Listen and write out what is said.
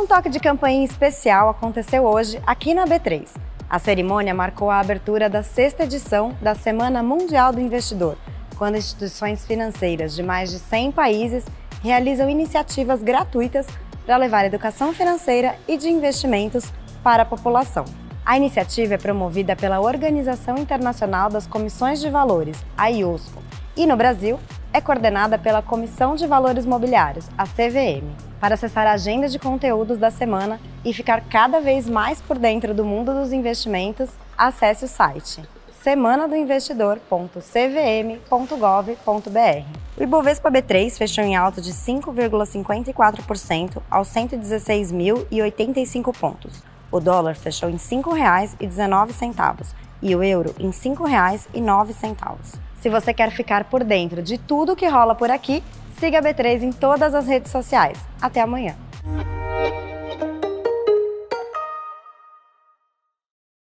Um toque de campanha especial aconteceu hoje aqui na B3. A cerimônia marcou a abertura da sexta edição da Semana Mundial do Investidor, quando instituições financeiras de mais de 100 países realizam iniciativas gratuitas para levar educação financeira e de investimentos para a população. A iniciativa é promovida pela Organização Internacional das Comissões de Valores, a IOSCO, e no Brasil é coordenada pela Comissão de Valores Mobiliários, a CVM. Para acessar a agenda de conteúdos da semana e ficar cada vez mais por dentro do mundo dos investimentos, acesse o site semanadoinvestidor.cvm.gov.br. O Ibovespa B3 fechou em alta de 5,54% aos 116.085 pontos. O dólar fechou em R$ 5,19 e o euro em R$ 5,09. Se você quer ficar por dentro de tudo que rola por aqui, siga a B3 em todas as redes sociais. Até amanhã!